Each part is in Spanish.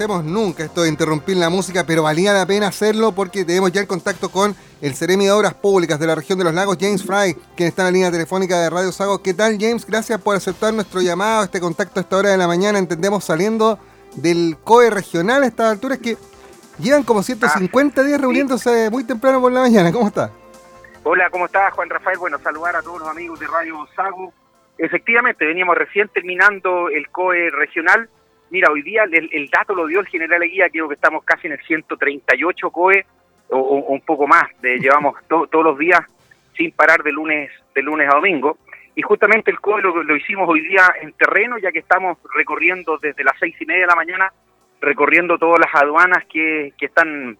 hacemos nunca, esto de interrumpir la música, pero valía la pena hacerlo porque tenemos ya el contacto con el Ceremi de Obras Públicas de la región de los lagos, James Fry, quien está en la línea telefónica de Radio Sago. ¿Qué tal, James? Gracias por aceptar nuestro llamado, este contacto a esta hora de la mañana. Entendemos saliendo del COE regional a estas alturas que llevan como 150 días reuniéndose muy temprano por la mañana. ¿Cómo está? Hola, ¿cómo estás, Juan Rafael? Bueno, saludar a todos los amigos de Radio Sago. Efectivamente, veníamos recién terminando el COE regional Mira, hoy día el, dato lo dio el general Eguía, creo que estamos casi en el 138 COE o, un poco más, de, llevamos todos los días sin parar de lunes, de lunes a domingo. Y justamente el COE lo, hicimos hoy día en terreno, ya que estamos recorriendo desde las seis y media de la mañana, recorriendo todas las aduanas que, que están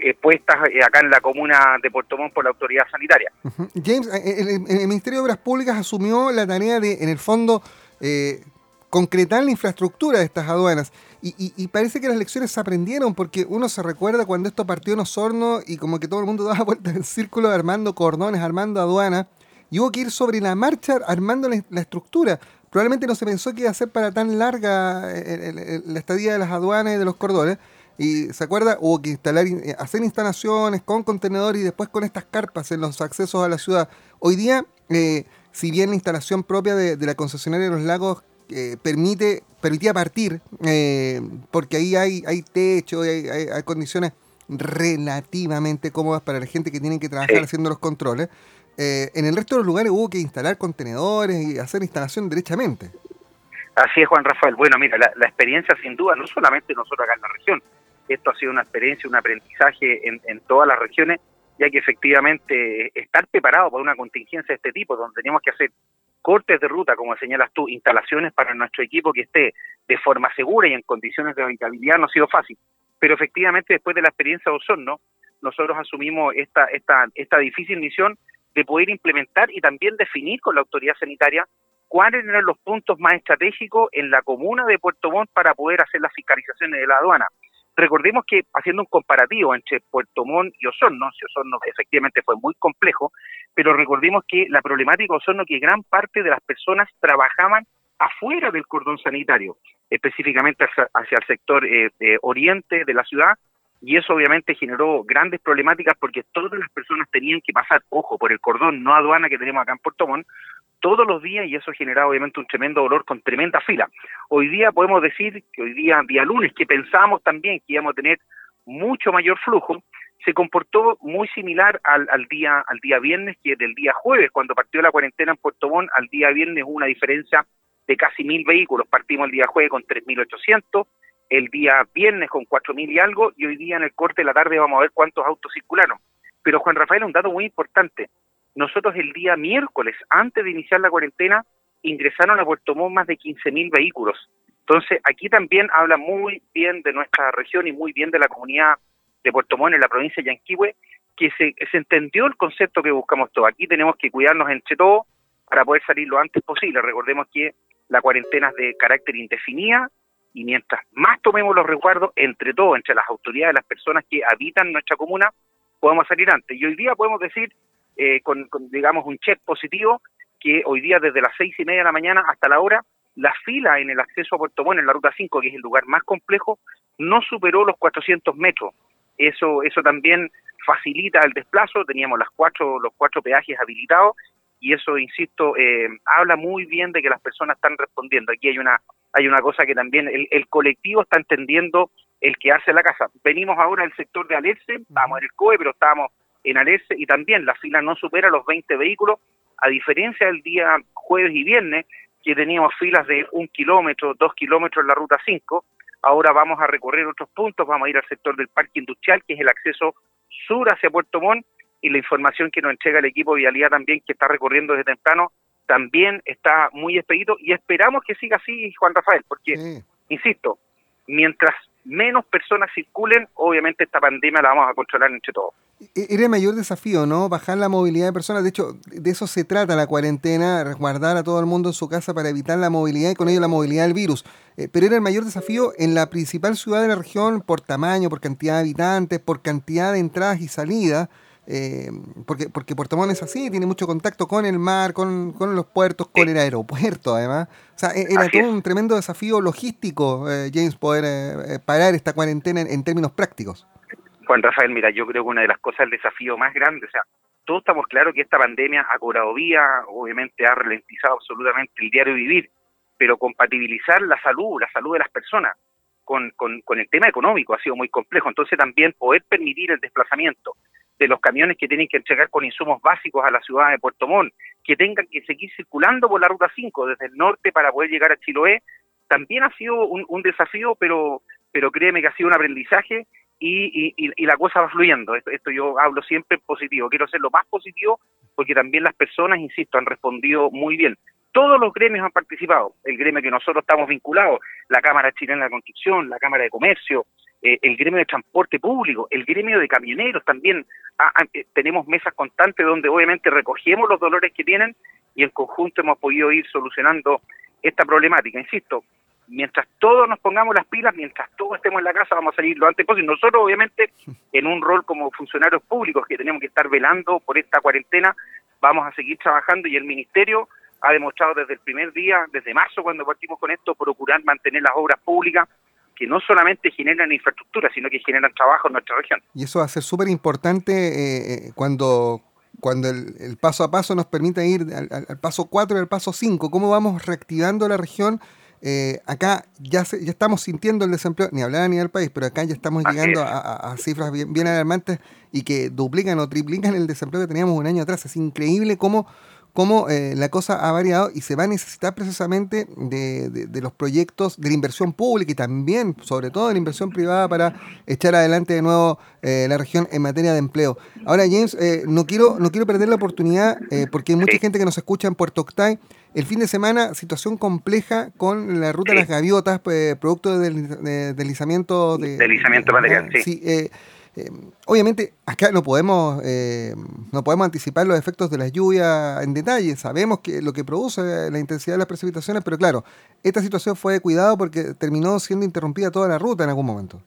eh, puestas eh, acá en la comuna de Puerto Montt por la autoridad sanitaria. James, eh, el, el, Ministerio de Obras Públicas asumió la tarea de, en el fondo, eh, concretar la infraestructura de estas aduanas. Y, parece que las lecciones se aprendieron porque uno se recuerda cuando esto partió en Osorno y como que todo el mundo daba vueltas en círculo armando cordones, armando aduanas. Y hubo que ir sobre la marcha armando la, estructura. Probablemente no se pensó que iba a ser para tan larga eh, la estadía de las aduanas y de los cordones. Y se acuerda, hubo que instalar, eh, hacer instalaciones con contenedores y después con estas carpas en los accesos a la ciudad. Hoy día, eh, si bien la instalación propia de, de la concesionaria de los lagos permite, permitía partir, eh, porque ahí hay, hay techo, hay, hay, condiciones relativamente cómodas para la gente que tiene que trabajar haciendo los controles. Eh, en el resto de los lugares hubo que instalar contenedores y hacer instalación derechamente. Así es, Juan Rafael. Bueno, mira, la, experiencia sin duda, no solamente nosotros acá en la región, esto ha sido una experiencia, un aprendizaje en, en todas las regiones, ya que efectivamente estar preparado para una contingencia de este tipo, donde tenemos que hacer cortes de ruta, como señalas tú, instalaciones para nuestro equipo que esté de forma segura y en condiciones de habitabilidad no ha sido fácil. Pero efectivamente, después de la experiencia de Osorno, nosotros asumimos esta, esta, esta difícil misión de poder implementar y también definir con la autoridad sanitaria cuáles eran los puntos más estratégicos en la comuna de Puerto Montt para poder hacer las fiscalizaciones de la aduana. Recordemos que haciendo un comparativo entre Puerto Montt y Osorno, si Osorno efectivamente fue muy complejo, pero recordemos que la problemática de Osorno que gran parte de las personas trabajaban afuera del cordón sanitario, específicamente hacia, el sector eh, oriente de la ciudad, y eso obviamente generó grandes problemáticas porque todas las personas tenían que pasar, ojo, por el cordón no aduana que tenemos acá en Puerto Montt, todos los días y eso generaba obviamente un tremendo dolor con tremenda fila. Hoy día podemos decir que hoy día, día lunes, que pensábamos también que íbamos a tener mucho mayor flujo, se comportó muy similar al, al, día al día viernes que del día jueves, cuando partió la cuarentena en Puerto Montt, al día viernes una diferencia de casi mil vehículos. Partimos el día jueves con 3.800, el día viernes con 4.000 y algo, y hoy día en el corte de la tarde vamos a ver cuántos autos circularon. Pero Juan Rafael, un dato muy importante, nosotros el día miércoles, antes de iniciar la cuarentena, ingresaron a Puerto Montt más de 15.000 vehículos. Entonces, aquí también habla muy bien de nuestra región y muy bien de la comunidad de Puerto Montt en la provincia de Yanquihue, que se, entendió el concepto que buscamos todos. Aquí tenemos que cuidarnos entre todos para poder salir lo antes posible. Recordemos que la cuarentena es de carácter indefinida y mientras más tomemos los resguardos entre todos, entre las autoridades, las personas que habitan nuestra comuna, podemos salir antes. Y hoy día podemos decir eh, con, digamos, un check positivo, que hoy día desde las seis y media de la mañana hasta la hora, la fila en el acceso a Puerto Montt, en la Ruta 5, que es el lugar más complejo, no superó los 400 metros. Eso, eso también facilita el desplazo, teníamos las cuatro, los cuatro peajes habilitados y eso, insisto, eh, habla muy bien de que las personas están respondiendo. Aquí hay una, hay una cosa que también el, colectivo está entendiendo el que hace la casa. Venimos ahora al sector de Alerce, vamos en el COE, pero estábamos en Alerce y también la fila no supera los 20 vehículos, a diferencia del día jueves y viernes, que teníamos filas de un kilómetro, dos kilómetros en la ruta 5, ahora vamos a recorrer otros puntos, vamos a ir al sector del parque industrial, que es el acceso sur hacia Puerto Montt, y la información que nos entrega el equipo de Vialidad también, que está recorriendo desde temprano, también está muy expedito, y esperamos que siga así, Juan Rafael, porque, insisto, mientras menos personas circulen, obviamente esta pandemia la vamos a controlar entre todos. Era el mayor desafío, ¿no? Bajar la movilidad de personas. De hecho, de eso se trata la cuarentena, resguardar a todo el mundo en su casa para evitar la movilidad y con ello la movilidad del virus. Eh, pero era el mayor desafío en la principal ciudad de la región por tamaño, por cantidad de habitantes, por cantidad de entradas y salidas. Eh, porque, porque Puerto Montt es así, tiene mucho contacto con el mar, con, los puertos, con el aeropuerto además. O sea, e-, era todo un tremendo desafío logístico, eh, James, poder eh, parar esta cuarentena en, términos prácticos. Juan Rafael, mira, yo creo que una de las cosas, el desafío más grande, o sea, todos estamos claros que esta pandemia ha cobrado vía, obviamente ha ralentizado absolutamente el diario vivir, pero compatibilizar la salud, la salud de las personas, con, con, con el tema económico ha sido muy complejo. Entonces también poder permitir el desplazamiento de los camiones que tienen que entregar con insumos básicos a la ciudad de Puerto Montt, que tengan que seguir circulando por la ruta 5 desde el norte para poder llegar a Chiloé, también ha sido un, desafío, pero, pero créeme que ha sido un aprendizaje y, y, la cosa va fluyendo. Esto, esto, yo hablo siempre positivo, quiero ser lo más positivo porque también las personas, insisto, han respondido muy bien. Todos los gremios han participado, el gremio que nosotros estamos vinculados, la Cámara Chilena de Construcción, la Cámara de Comercio, eh, el gremio de transporte público, el gremio de camioneros también. Ah, ah, eh, tenemos mesas constantes donde obviamente recogemos los dolores que tienen y en conjunto hemos podido ir solucionando esta problemática. Insisto, mientras todos nos pongamos las pilas, mientras todos estemos en la casa, vamos a salir lo antes posible. Nosotros, obviamente, en un rol como funcionarios públicos que tenemos que estar velando por esta cuarentena, vamos a seguir trabajando y el Ministerio ha demostrado desde el primer día, desde marzo cuando partimos con esto, procurar mantener las obras públicas que no solamente generan infraestructura, sino que generan trabajo en nuestra región. Y eso va a ser súper importante eh, eh, cuando, cuando el, paso a paso nos permita ir al, paso 4 y al paso 5. ¿Cómo vamos reactivando la región? Eh, acá ya, ya estamos sintiendo el desempleo, ni hablar a nivel país, pero acá ya estamos llegando a, cifras bien, bien alarmantes y que duplican o triplican el desempleo que teníamos un año atrás. Es increíble cómo cómo eh, la cosa ha variado y se va a necesitar precisamente de, los proyectos de la inversión pública y también, sobre todo, de la inversión privada para echar adelante de nuevo eh, la región en materia de empleo. Ahora, James, eh, no, quiero, no quiero perder la oportunidad porque hay mucha gente que nos escucha en Puerto Octay. El fin de semana, situación compleja con la ruta de las gaviotas, producto del deslizamiento de... Deslizamiento material, sí. sí eh, obviamente acá no podemos eh, no podemos anticipar los efectos de la lluvia en detalle, sabemos que lo que produce la intensidad de las precipitaciones, pero claro, esta situación fue de cuidado porque terminó siendo interrumpida toda la ruta en algún momento.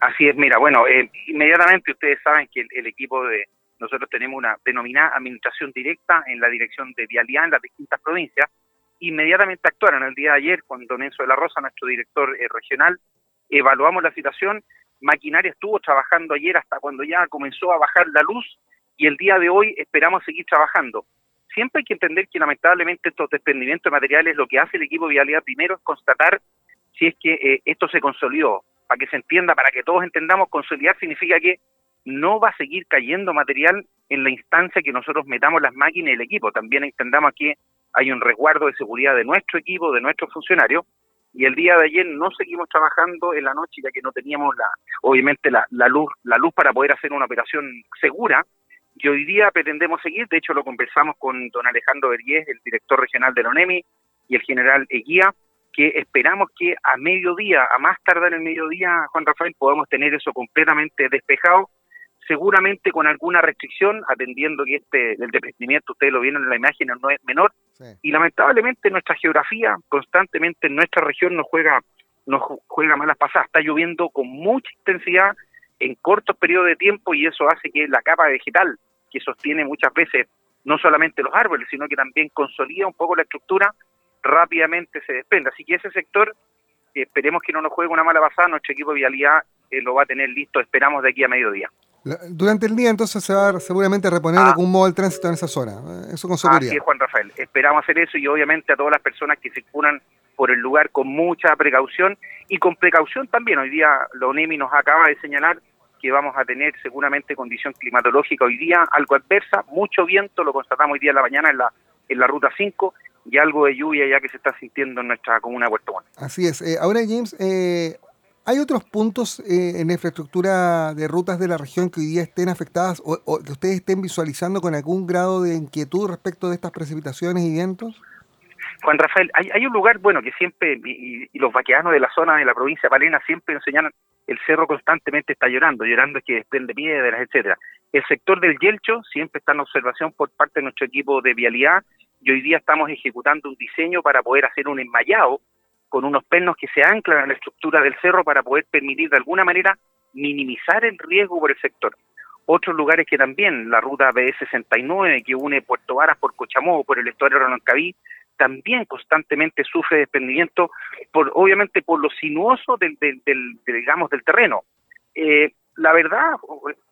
Así es, mira, bueno, eh, inmediatamente ustedes saben que el, equipo de nosotros tenemos una denominada administración directa en la dirección de vialidad en las distintas provincias, inmediatamente actuaron. El día de ayer cuando Nenzo de la Rosa, nuestro director regional, evaluamos la situación maquinaria estuvo trabajando ayer hasta cuando ya comenzó a bajar la luz y el día de hoy esperamos seguir trabajando. Siempre hay que entender que lamentablemente estos desprendimientos de materiales lo que hace el equipo de vialidad primero es constatar si es que eh, esto se consolidó, para que se entienda, para que todos entendamos, consolidar significa que no va a seguir cayendo material en la instancia que nosotros metamos las máquinas y el equipo. También entendamos que hay un resguardo de seguridad de nuestro equipo, de nuestros funcionarios, y el día de ayer no seguimos trabajando en la noche ya que no teníamos la obviamente la, luz la luz para poder hacer una operación segura y hoy día pretendemos seguir. De hecho lo conversamos con don Alejandro Berriés el director regional de la ONEMI y el general Eguía que esperamos que a mediodía a más tardar el mediodía Juan Rafael podamos tener eso completamente despejado seguramente con alguna restricción, atendiendo que este el desprendimiento, ustedes lo vieron en la imagen, no es menor, y lamentablemente nuestra geografía constantemente en nuestra región nos juega, nos juega malas pasadas, está lloviendo con mucha intensidad en cortos periodos de tiempo y eso hace que la capa vegetal que sostiene muchas veces no solamente los árboles, sino que también consolida un poco la estructura, rápidamente se desprende. Así que ese sector, esperemos que no nos juegue una mala pasada, nuestro equipo de vialidad eh, lo va a tener listo, esperamos de aquí a mediodía. Durante el día entonces se va seguramente a reponer ah. algún modo el tránsito en esa zona, ¿eh? eso con seguridad. Así es, Juan Rafael. Esperamos hacer eso y obviamente a todas las personas que circulan por el lugar con mucha precaución y con precaución también. Hoy día la ONEMI nos acaba de señalar que vamos a tener seguramente condición climatológica hoy día algo adversa, mucho viento, lo constatamos hoy día en la mañana en la, en la ruta 5 y algo de lluvia ya que se está sintiendo en nuestra comuna de Puerto Montt. Así es. Eh, ahora, James, eh, ¿Hay otros puntos eh, en la infraestructura de rutas de la región que hoy día estén afectadas o, que ustedes estén visualizando con algún grado de inquietud respecto de estas precipitaciones y vientos? Juan Rafael, hay, un lugar, bueno, que siempre, y, los vaqueanos de la zona de la provincia de Palena siempre enseñan, el cerro constantemente está llorando, llorando es que desprende piedras, etcétera. El sector del Yelcho siempre está en observación por parte de nuestro equipo de vialidad y hoy día estamos ejecutando un diseño para poder hacer un enmayado con unos pernos que se anclan a la estructura del cerro para poder permitir de alguna manera minimizar el riesgo por el sector. otros lugares que también, la ruta BE69 que une Puerto Varas por Cochamó, por el estuario de Rononcaví, también constantemente sufre desprendimiento, por, obviamente por lo sinuoso del, del, digamos, del terreno. Eh, la verdad,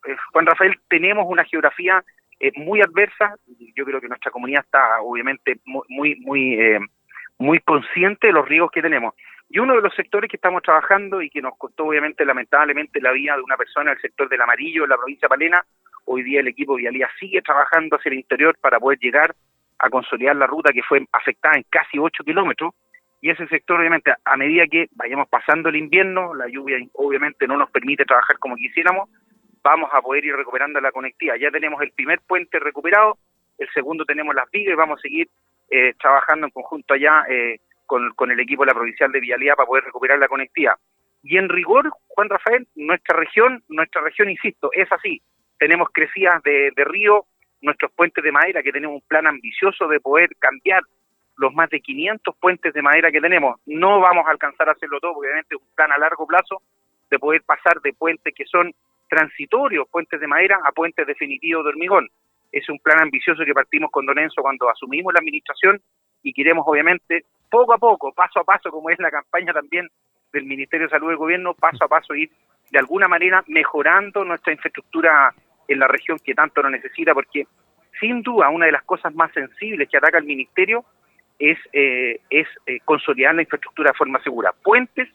eh, Juan Rafael, tenemos una geografía eh, muy adversa. Yo creo que nuestra comunidad está obviamente muy, muy, muy consciente de los riesgos que tenemos. Y uno de los sectores que estamos trabajando y que nos costó obviamente lamentablemente la vida de una persona, el sector del amarillo en la provincia de Palena, hoy día el equipo Vialía sigue trabajando hacia el interior para poder llegar a consolidar la ruta que fue afectada en casi 8 kilómetros. Y ese sector, obviamente, a medida que vayamos pasando el invierno, la lluvia obviamente no nos permite trabajar como quisiéramos, vamos a poder ir recuperando la conectividad. Ya tenemos el primer puente recuperado, el segundo tenemos las vigas y vamos a seguir eh, trabajando en conjunto allá eh, con, el equipo de la provincial de Vialidad para poder recuperar la conectividad. Y en rigor, Juan Rafael, nuestra región, nuestra región, insisto, es así. Tenemos crecidas de, río, nuestros puentes de madera, que tenemos un plan ambicioso de poder cambiar los más de 500 puentes de madera que tenemos. No vamos a alcanzar a hacerlo todo, porque obviamente es un plan a largo plazo de poder pasar de puentes que son transitorios, puentes de madera, a puentes definitivos de hormigón. Es un plan ambicioso que partimos con Don Enzo cuando asumimos la administración y queremos obviamente poco a poco, paso a paso, como es la campaña también del Ministerio de Salud del Gobierno, paso a paso ir de alguna manera mejorando nuestra infraestructura en la región que tanto lo necesita, porque sin duda una de las cosas más sensibles que ataca el Ministerio es, eh, es eh, consolidar la infraestructura de forma segura. Puentes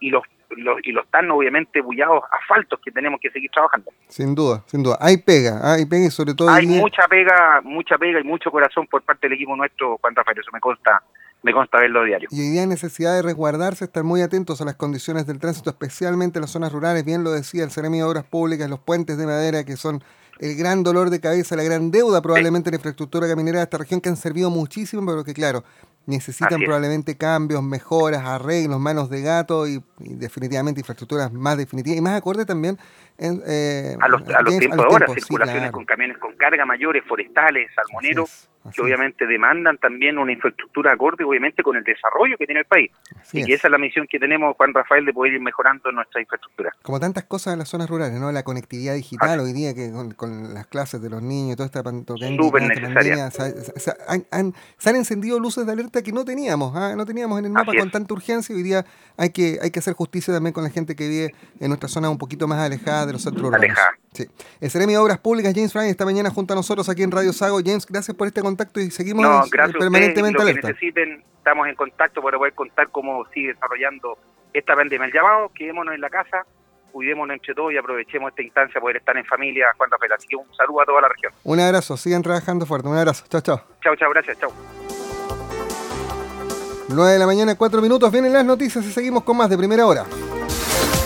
y los, los, y los tan obviamente bullados asfaltos que tenemos que seguir trabajando. Sin duda, sin duda. Hay pega, hay pega y sobre todo... Hay mucha pega, mucha pega y mucho corazón por parte del equipo nuestro, Juan Rafael, eso me consta me consta verlo diario. Y hoy día hay necesidad de resguardarse, estar muy atentos a las condiciones del tránsito, especialmente en las zonas rurales, bien lo decía el Ceremi de Obras Públicas, los puentes de madera que son el gran dolor de cabeza, la gran deuda probablemente en la infraestructura caminera de esta región que han servido muchísimo, pero que claro, necesitan probablemente cambios, mejoras, arreglos, manos de gato y, definitivamente infraestructuras más definitivas y más acorde también eh, a los, a los tiempos de ahora, circulaciones con camiones con carga mayores, forestales, salmoneros, que obviamente demandan también una infraestructura acorde, obviamente, con el desarrollo que tiene el país. y que esa es la misión que tenemos, Juan Rafael, de poder ir mejorando nuestra infraestructura. Como tantas cosas en las zonas rurales, ¿no? La conectividad digital hoy día, que con, las clases de los niños y toda esta pandemia. Se, han, han, encendido luces de alerta que no teníamos, ¿ah? no teníamos en el mapa con tanta urgencia. Hoy día hay que, hay que hacer justicia también con la gente que vive en nuestra zona un poquito más alejada de los centros urbanos. Sí. El Ceremi de Obras Públicas, James Ryan, esta mañana junto a nosotros aquí en Radio Sago. James, gracias por este contacto y seguimos permanentemente alerta. necesiten, estamos en contacto para poder contar cómo sigue desarrollando esta pandemia. El llamado, quedémonos en la casa, cuidémonos entre todos y aprovechemos esta instancia para poder estar en familia, Juan Rafael. Así que un saludo a toda la región. Un abrazo, sigan trabajando fuerte. Un abrazo. Chao, chao. Chao, chao, gracias, chao. 9 de la mañana, 4 minutos. Vienen las noticias y seguimos con más de primera hora.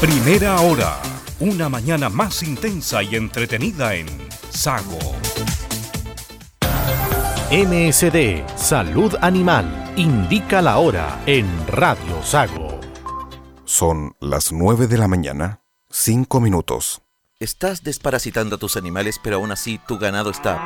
Primera hora. Una mañana más intensa y entretenida en Sago. MSD Salud Animal indica la hora en Radio Sago. Son las 9 de la mañana, 5 minutos. Estás desparasitando a tus animales, pero aún así tu ganado está